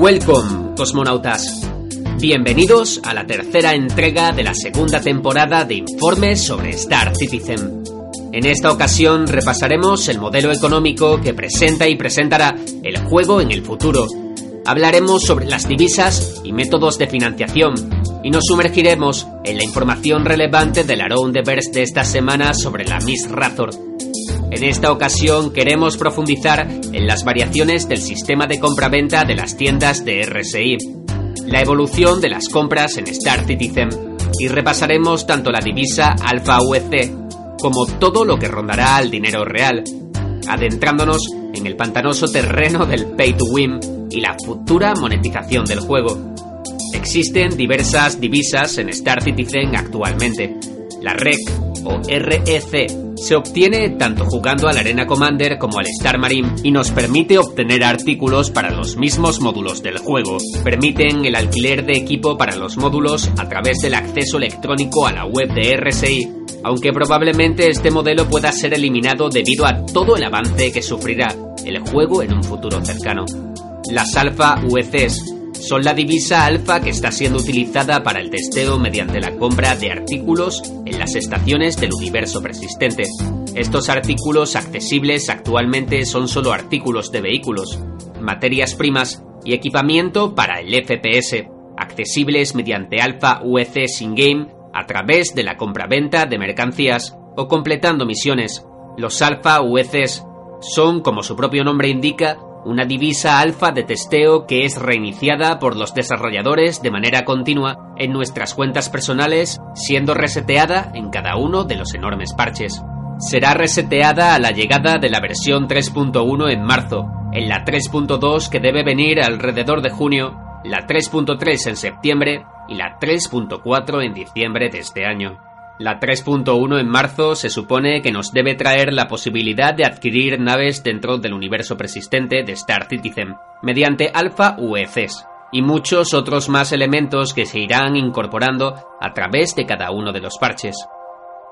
Welcome, cosmonautas. Bienvenidos a la tercera entrega de la segunda temporada de Informes sobre Star Citizen. En esta ocasión repasaremos el modelo económico que presenta y presentará el juego en el futuro. Hablaremos sobre las divisas y métodos de financiación y nos sumergiremos en la información relevante del Around the Verse de esta semana sobre la Miss Razor. En esta ocasión queremos profundizar en las variaciones del sistema de compra-venta de las tiendas de RSI, la evolución de las compras en Star Citizen y repasaremos tanto la divisa Alpha UEC como todo lo que rondará al dinero real, adentrándonos en el pantanoso terreno del pay to win y la futura monetización del juego. Existen diversas divisas en Star Citizen actualmente. La REC o REC se obtiene tanto jugando al Arena Commander como al Star Marine y nos permite obtener artículos para los mismos módulos del juego. Permiten el alquiler de equipo para los módulos a través del acceso electrónico a la web de RSI, aunque probablemente este modelo pueda ser eliminado debido a todo el avance que sufrirá el juego en un futuro cercano. Las alfa UECs son la divisa alfa que está siendo utilizada para el testeo mediante la compra de artículos en las estaciones del universo persistente. Estos artículos accesibles actualmente son solo artículos de vehículos, materias primas y equipamiento para el FPS, accesibles mediante alfa UEC sin game a través de la compraventa de mercancías o completando misiones. Los alfa UECs son, como su propio nombre indica, una divisa alfa de testeo que es reiniciada por los desarrolladores de manera continua en nuestras cuentas personales, siendo reseteada en cada uno de los enormes parches. Será reseteada a la llegada de la versión 3.1 en marzo, en la 3.2 que debe venir alrededor de junio, la 3.3 en septiembre y la 3.4 en diciembre de este año. La 3.1 en marzo se supone que nos debe traer la posibilidad de adquirir naves dentro del universo persistente de Star Citizen, mediante Alpha UECs, y muchos otros más elementos que se irán incorporando a través de cada uno de los parches.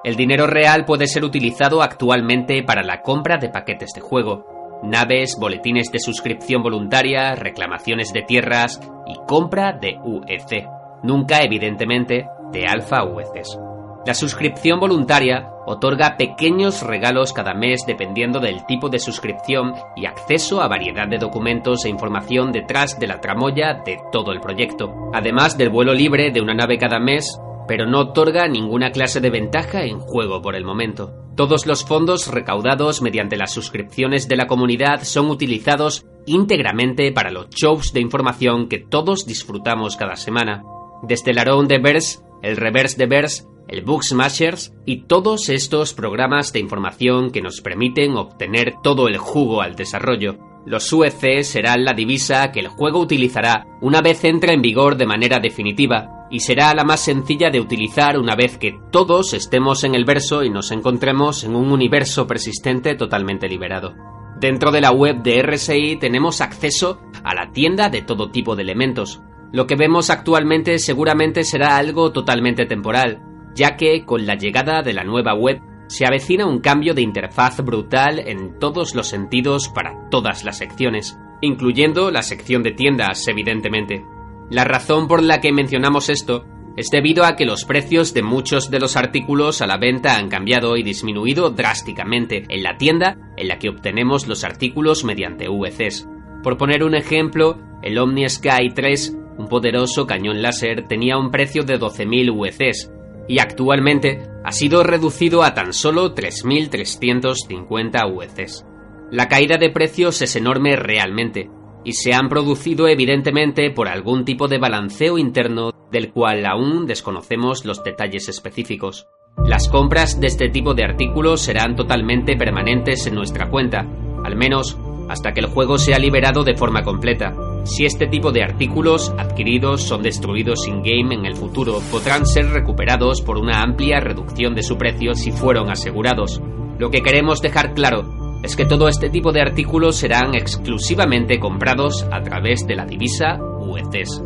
El dinero real puede ser utilizado actualmente para la compra de paquetes de juego, naves, boletines de suscripción voluntaria, reclamaciones de tierras y compra de UEC. Nunca, evidentemente, de Alpha UECs. La suscripción voluntaria otorga pequeños regalos cada mes dependiendo del tipo de suscripción y acceso a variedad de documentos e información detrás de la tramoya de todo el proyecto, además del vuelo libre de una nave cada mes, pero no otorga ninguna clase de ventaja en juego por el momento. Todos los fondos recaudados mediante las suscripciones de la comunidad son utilizados íntegramente para los shows de información que todos disfrutamos cada semana. Desde de Verse, el Reverse de Verse el Book Smashers y todos estos programas de información que nos permiten obtener todo el jugo al desarrollo. Los UEC serán la divisa que el juego utilizará una vez entre en vigor de manera definitiva, y será la más sencilla de utilizar una vez que todos estemos en el verso y nos encontremos en un universo persistente totalmente liberado. Dentro de la web de RSI tenemos acceso a la tienda de todo tipo de elementos. Lo que vemos actualmente seguramente será algo totalmente temporal, ya que con la llegada de la nueva web se avecina un cambio de interfaz brutal en todos los sentidos para todas las secciones, incluyendo la sección de tiendas, evidentemente. La razón por la que mencionamos esto es debido a que los precios de muchos de los artículos a la venta han cambiado y disminuido drásticamente en la tienda en la que obtenemos los artículos mediante VCs. Por poner un ejemplo, el Omni Sky 3, un poderoso cañón láser, tenía un precio de 12.000 VCs, y actualmente ha sido reducido a tan solo 3.350 UECs. La caída de precios es enorme realmente, y se han producido evidentemente por algún tipo de balanceo interno del cual aún desconocemos los detalles específicos. Las compras de este tipo de artículos serán totalmente permanentes en nuestra cuenta, al menos hasta que el juego sea liberado de forma completa, si este tipo de artículos adquiridos son destruidos in-game en el futuro, podrán ser recuperados por una amplia reducción de su precio si fueron asegurados. Lo que queremos dejar claro es que todo este tipo de artículos serán exclusivamente comprados a través de la divisa UECs.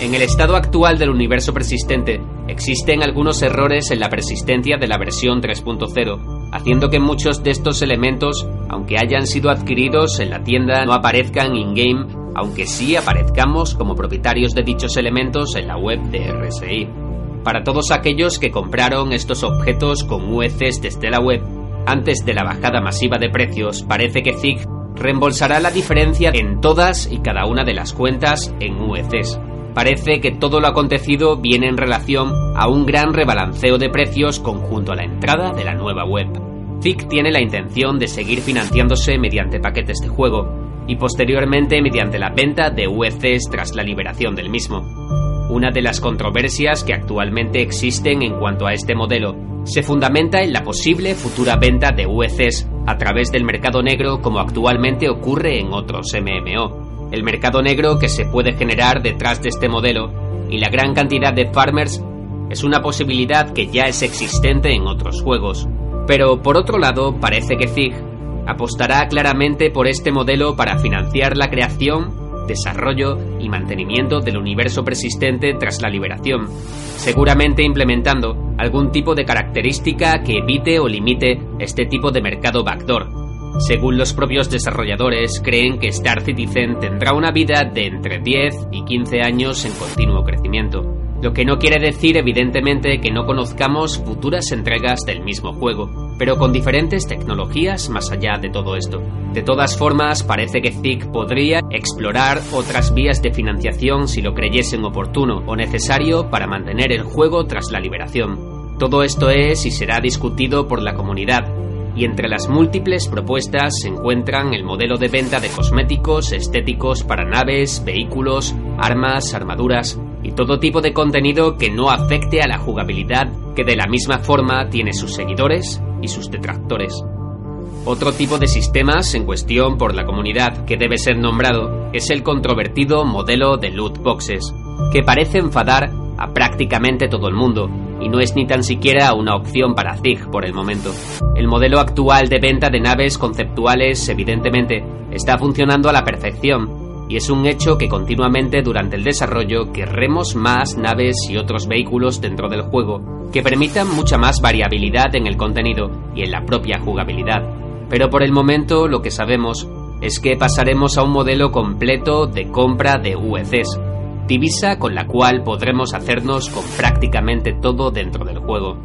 En el estado actual del universo persistente, existen algunos errores en la persistencia de la versión 3.0, haciendo que muchos de estos elementos, aunque hayan sido adquiridos en la tienda, no aparezcan in-game aunque sí aparezcamos como propietarios de dichos elementos en la web de RSI. Para todos aquellos que compraron estos objetos con UECs desde la web, antes de la bajada masiva de precios, parece que ZIG reembolsará la diferencia en todas y cada una de las cuentas en UECs. Parece que todo lo acontecido viene en relación a un gran rebalanceo de precios conjunto a la entrada de la nueva web. ZIG tiene la intención de seguir financiándose mediante paquetes de juego y posteriormente mediante la venta de UECs tras la liberación del mismo. Una de las controversias que actualmente existen en cuanto a este modelo se fundamenta en la posible futura venta de UECs a través del mercado negro como actualmente ocurre en otros MMO. El mercado negro que se puede generar detrás de este modelo y la gran cantidad de farmers es una posibilidad que ya es existente en otros juegos. Pero por otro lado, parece que Zig apostará claramente por este modelo para financiar la creación desarrollo y mantenimiento del universo persistente tras la liberación, seguramente implementando algún tipo de característica que evite o limite este tipo de mercado backdoor. Según los propios desarrolladores, creen que Star Citizen tendrá una vida de entre 10 y 15 años en continuo crecimiento lo que no quiere decir evidentemente que no conozcamos futuras entregas del mismo juego, pero con diferentes tecnologías más allá de todo esto. De todas formas, parece que ZIG podría explorar otras vías de financiación si lo creyesen oportuno o necesario para mantener el juego tras la liberación. Todo esto es y será discutido por la comunidad, y entre las múltiples propuestas se encuentran el modelo de venta de cosméticos estéticos para naves, vehículos, armas, armaduras, y todo tipo de contenido que no afecte a la jugabilidad que de la misma forma tiene sus seguidores y sus detractores. Otro tipo de sistemas en cuestión por la comunidad que debe ser nombrado es el controvertido modelo de loot boxes, que parece enfadar a prácticamente todo el mundo y no es ni tan siquiera una opción para ZIG por el momento. El modelo actual de venta de naves conceptuales evidentemente está funcionando a la perfección y es un hecho que continuamente durante el desarrollo querremos más naves y otros vehículos dentro del juego que permitan mucha más variabilidad en el contenido y en la propia jugabilidad. Pero por el momento lo que sabemos es que pasaremos a un modelo completo de compra de UECs, divisa con la cual podremos hacernos con prácticamente todo dentro del juego.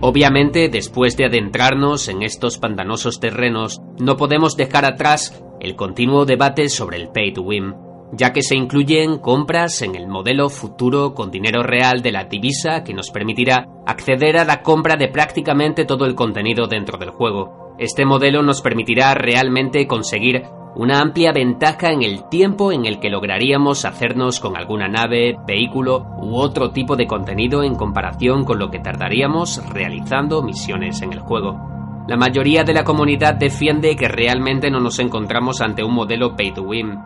Obviamente, después de adentrarnos en estos pantanosos terrenos, no podemos dejar atrás el continuo debate sobre el pay to win, ya que se incluyen compras en el modelo futuro con dinero real de la divisa que nos permitirá acceder a la compra de prácticamente todo el contenido dentro del juego. Este modelo nos permitirá realmente conseguir una amplia ventaja en el tiempo en el que lograríamos hacernos con alguna nave, vehículo u otro tipo de contenido en comparación con lo que tardaríamos realizando misiones en el juego. La mayoría de la comunidad defiende que realmente no nos encontramos ante un modelo pay to win,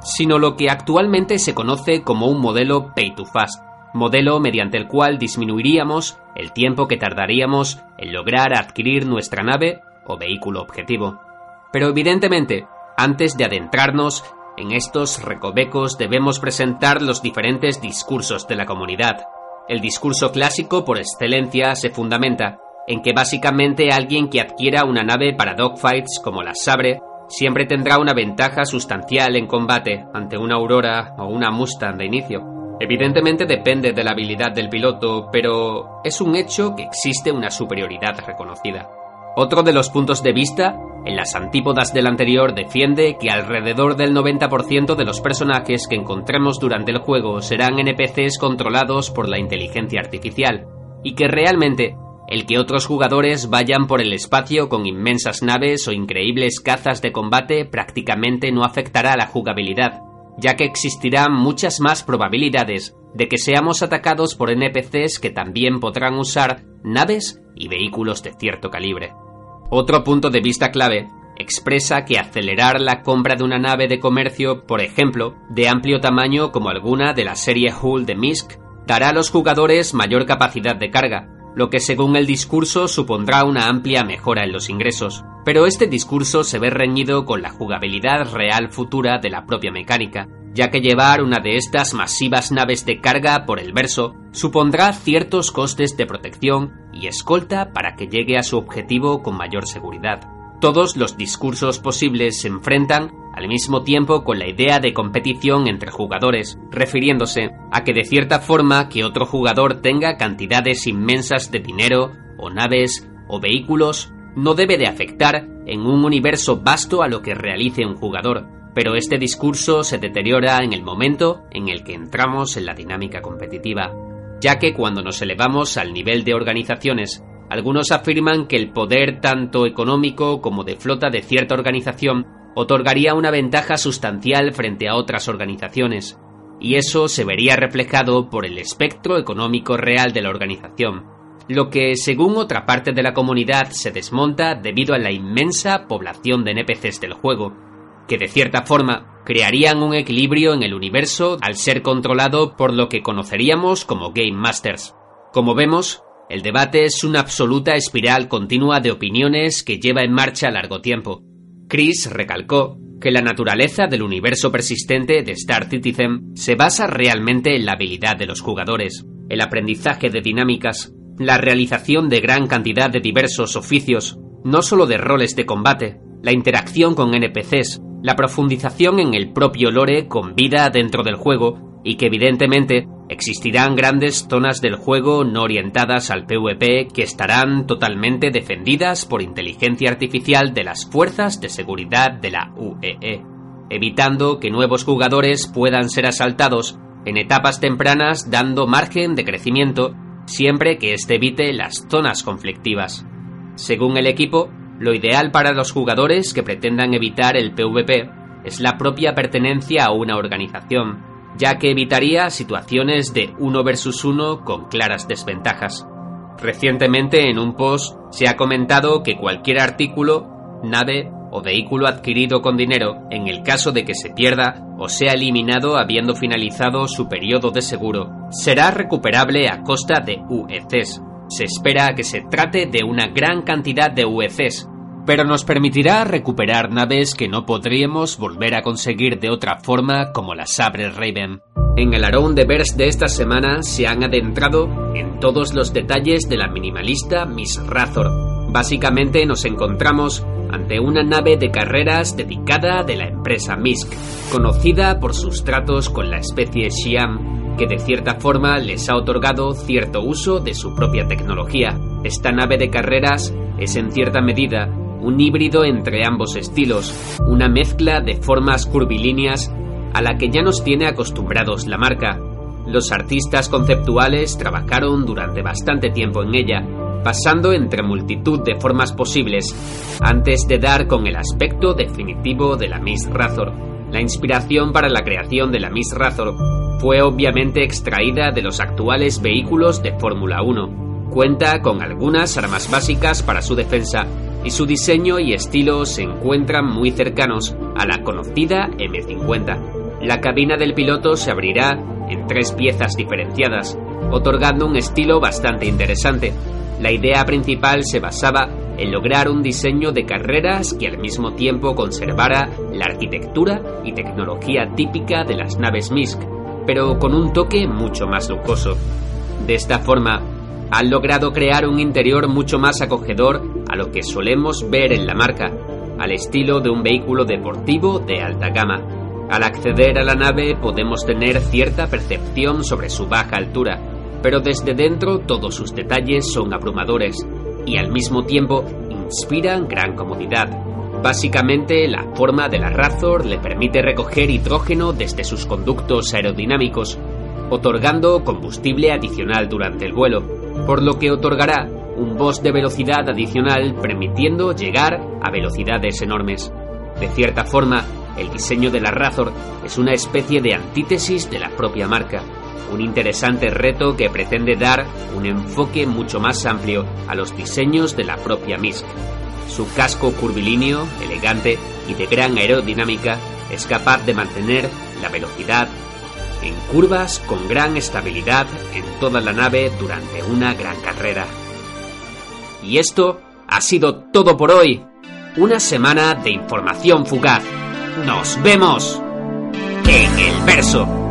sino lo que actualmente se conoce como un modelo pay to fast, modelo mediante el cual disminuiríamos el tiempo que tardaríamos en lograr adquirir nuestra nave o vehículo objetivo. Pero evidentemente, antes de adentrarnos en estos recovecos debemos presentar los diferentes discursos de la comunidad. El discurso clásico por excelencia se fundamenta en que básicamente alguien que adquiera una nave para dogfights como la Sabre siempre tendrá una ventaja sustancial en combate ante una Aurora o una Mustang de inicio. Evidentemente depende de la habilidad del piloto, pero es un hecho que existe una superioridad reconocida. Otro de los puntos de vista, en las antípodas del anterior, defiende que alrededor del 90% de los personajes que encontremos durante el juego serán NPCs controlados por la inteligencia artificial, y que realmente el que otros jugadores vayan por el espacio con inmensas naves o increíbles cazas de combate prácticamente no afectará a la jugabilidad, ya que existirán muchas más probabilidades de que seamos atacados por NPCs que también podrán usar naves y vehículos de cierto calibre. Otro punto de vista clave expresa que acelerar la compra de una nave de comercio, por ejemplo, de amplio tamaño como alguna de la serie Hull de Misk, dará a los jugadores mayor capacidad de carga, lo que según el discurso supondrá una amplia mejora en los ingresos. Pero este discurso se ve reñido con la jugabilidad real futura de la propia mecánica, ya que llevar una de estas masivas naves de carga por el verso supondrá ciertos costes de protección y escolta para que llegue a su objetivo con mayor seguridad. Todos los discursos posibles se enfrentan al mismo tiempo con la idea de competición entre jugadores, refiriéndose a que de cierta forma que otro jugador tenga cantidades inmensas de dinero, o naves, o vehículos, no debe de afectar en un universo vasto a lo que realice un jugador, pero este discurso se deteriora en el momento en el que entramos en la dinámica competitiva, ya que cuando nos elevamos al nivel de organizaciones, algunos afirman que el poder tanto económico como de flota de cierta organización otorgaría una ventaja sustancial frente a otras organizaciones, y eso se vería reflejado por el espectro económico real de la organización, lo que, según otra parte de la comunidad, se desmonta debido a la inmensa población de NPCs del juego, que de cierta forma crearían un equilibrio en el universo al ser controlado por lo que conoceríamos como Game Masters. Como vemos, el debate es una absoluta espiral continua de opiniones que lleva en marcha largo tiempo, Chris recalcó que la naturaleza del universo persistente de Star Citizen se basa realmente en la habilidad de los jugadores, el aprendizaje de dinámicas, la realización de gran cantidad de diversos oficios, no solo de roles de combate, la interacción con NPCs, la profundización en el propio lore con vida dentro del juego y que evidentemente Existirán grandes zonas del juego no orientadas al PvP que estarán totalmente defendidas por inteligencia artificial de las fuerzas de seguridad de la UEE, e, evitando que nuevos jugadores puedan ser asaltados en etapas tempranas dando margen de crecimiento siempre que éste evite las zonas conflictivas. Según el equipo, lo ideal para los jugadores que pretendan evitar el PvP es la propia pertenencia a una organización, ya que evitaría situaciones de uno versus uno con claras desventajas. Recientemente en un post se ha comentado que cualquier artículo, nave o vehículo adquirido con dinero, en el caso de que se pierda o sea eliminado habiendo finalizado su periodo de seguro, será recuperable a costa de UECs. Se espera que se trate de una gran cantidad de UECs, pero nos permitirá recuperar naves que no podríamos volver a conseguir de otra forma como la Sabre Raven. En el Around the Verse de esta semana se han adentrado en todos los detalles de la minimalista Miss Razor. Básicamente nos encontramos ante una nave de carreras dedicada de la empresa Misk, conocida por sus tratos con la especie Xiam, que de cierta forma les ha otorgado cierto uso de su propia tecnología. Esta nave de carreras es en cierta medida un híbrido entre ambos estilos, una mezcla de formas curvilíneas a la que ya nos tiene acostumbrados la marca. Los artistas conceptuales trabajaron durante bastante tiempo en ella, pasando entre multitud de formas posibles, antes de dar con el aspecto definitivo de la Miss Razor. La inspiración para la creación de la Miss Razor fue obviamente extraída de los actuales vehículos de Fórmula 1. Cuenta con algunas armas básicas para su defensa, y su diseño y estilo se encuentran muy cercanos a la conocida M50. La cabina del piloto se abrirá en tres piezas diferenciadas, otorgando un estilo bastante interesante. La idea principal se basaba en lograr un diseño de carreras que al mismo tiempo conservara la arquitectura y tecnología típica de las naves MISC, pero con un toque mucho más lujoso. De esta forma, han logrado crear un interior mucho más acogedor a lo que solemos ver en la marca, al estilo de un vehículo deportivo de alta gama. Al acceder a la nave podemos tener cierta percepción sobre su baja altura, pero desde dentro todos sus detalles son abrumadores y al mismo tiempo inspiran gran comodidad. Básicamente, la forma de la Razor le permite recoger hidrógeno desde sus conductos aerodinámicos, otorgando combustible adicional durante el vuelo, por lo que otorgará un boost de velocidad adicional permitiendo llegar a velocidades enormes. De cierta forma, el diseño de la Razor es una especie de antítesis de la propia marca, un interesante reto que pretende dar un enfoque mucho más amplio a los diseños de la propia MISC. Su casco curvilíneo, elegante y de gran aerodinámica es capaz de mantener la velocidad en curvas con gran estabilidad en toda la nave durante una gran carrera. Y esto ha sido todo por hoy. Una semana de información fugaz. Nos vemos en el verso.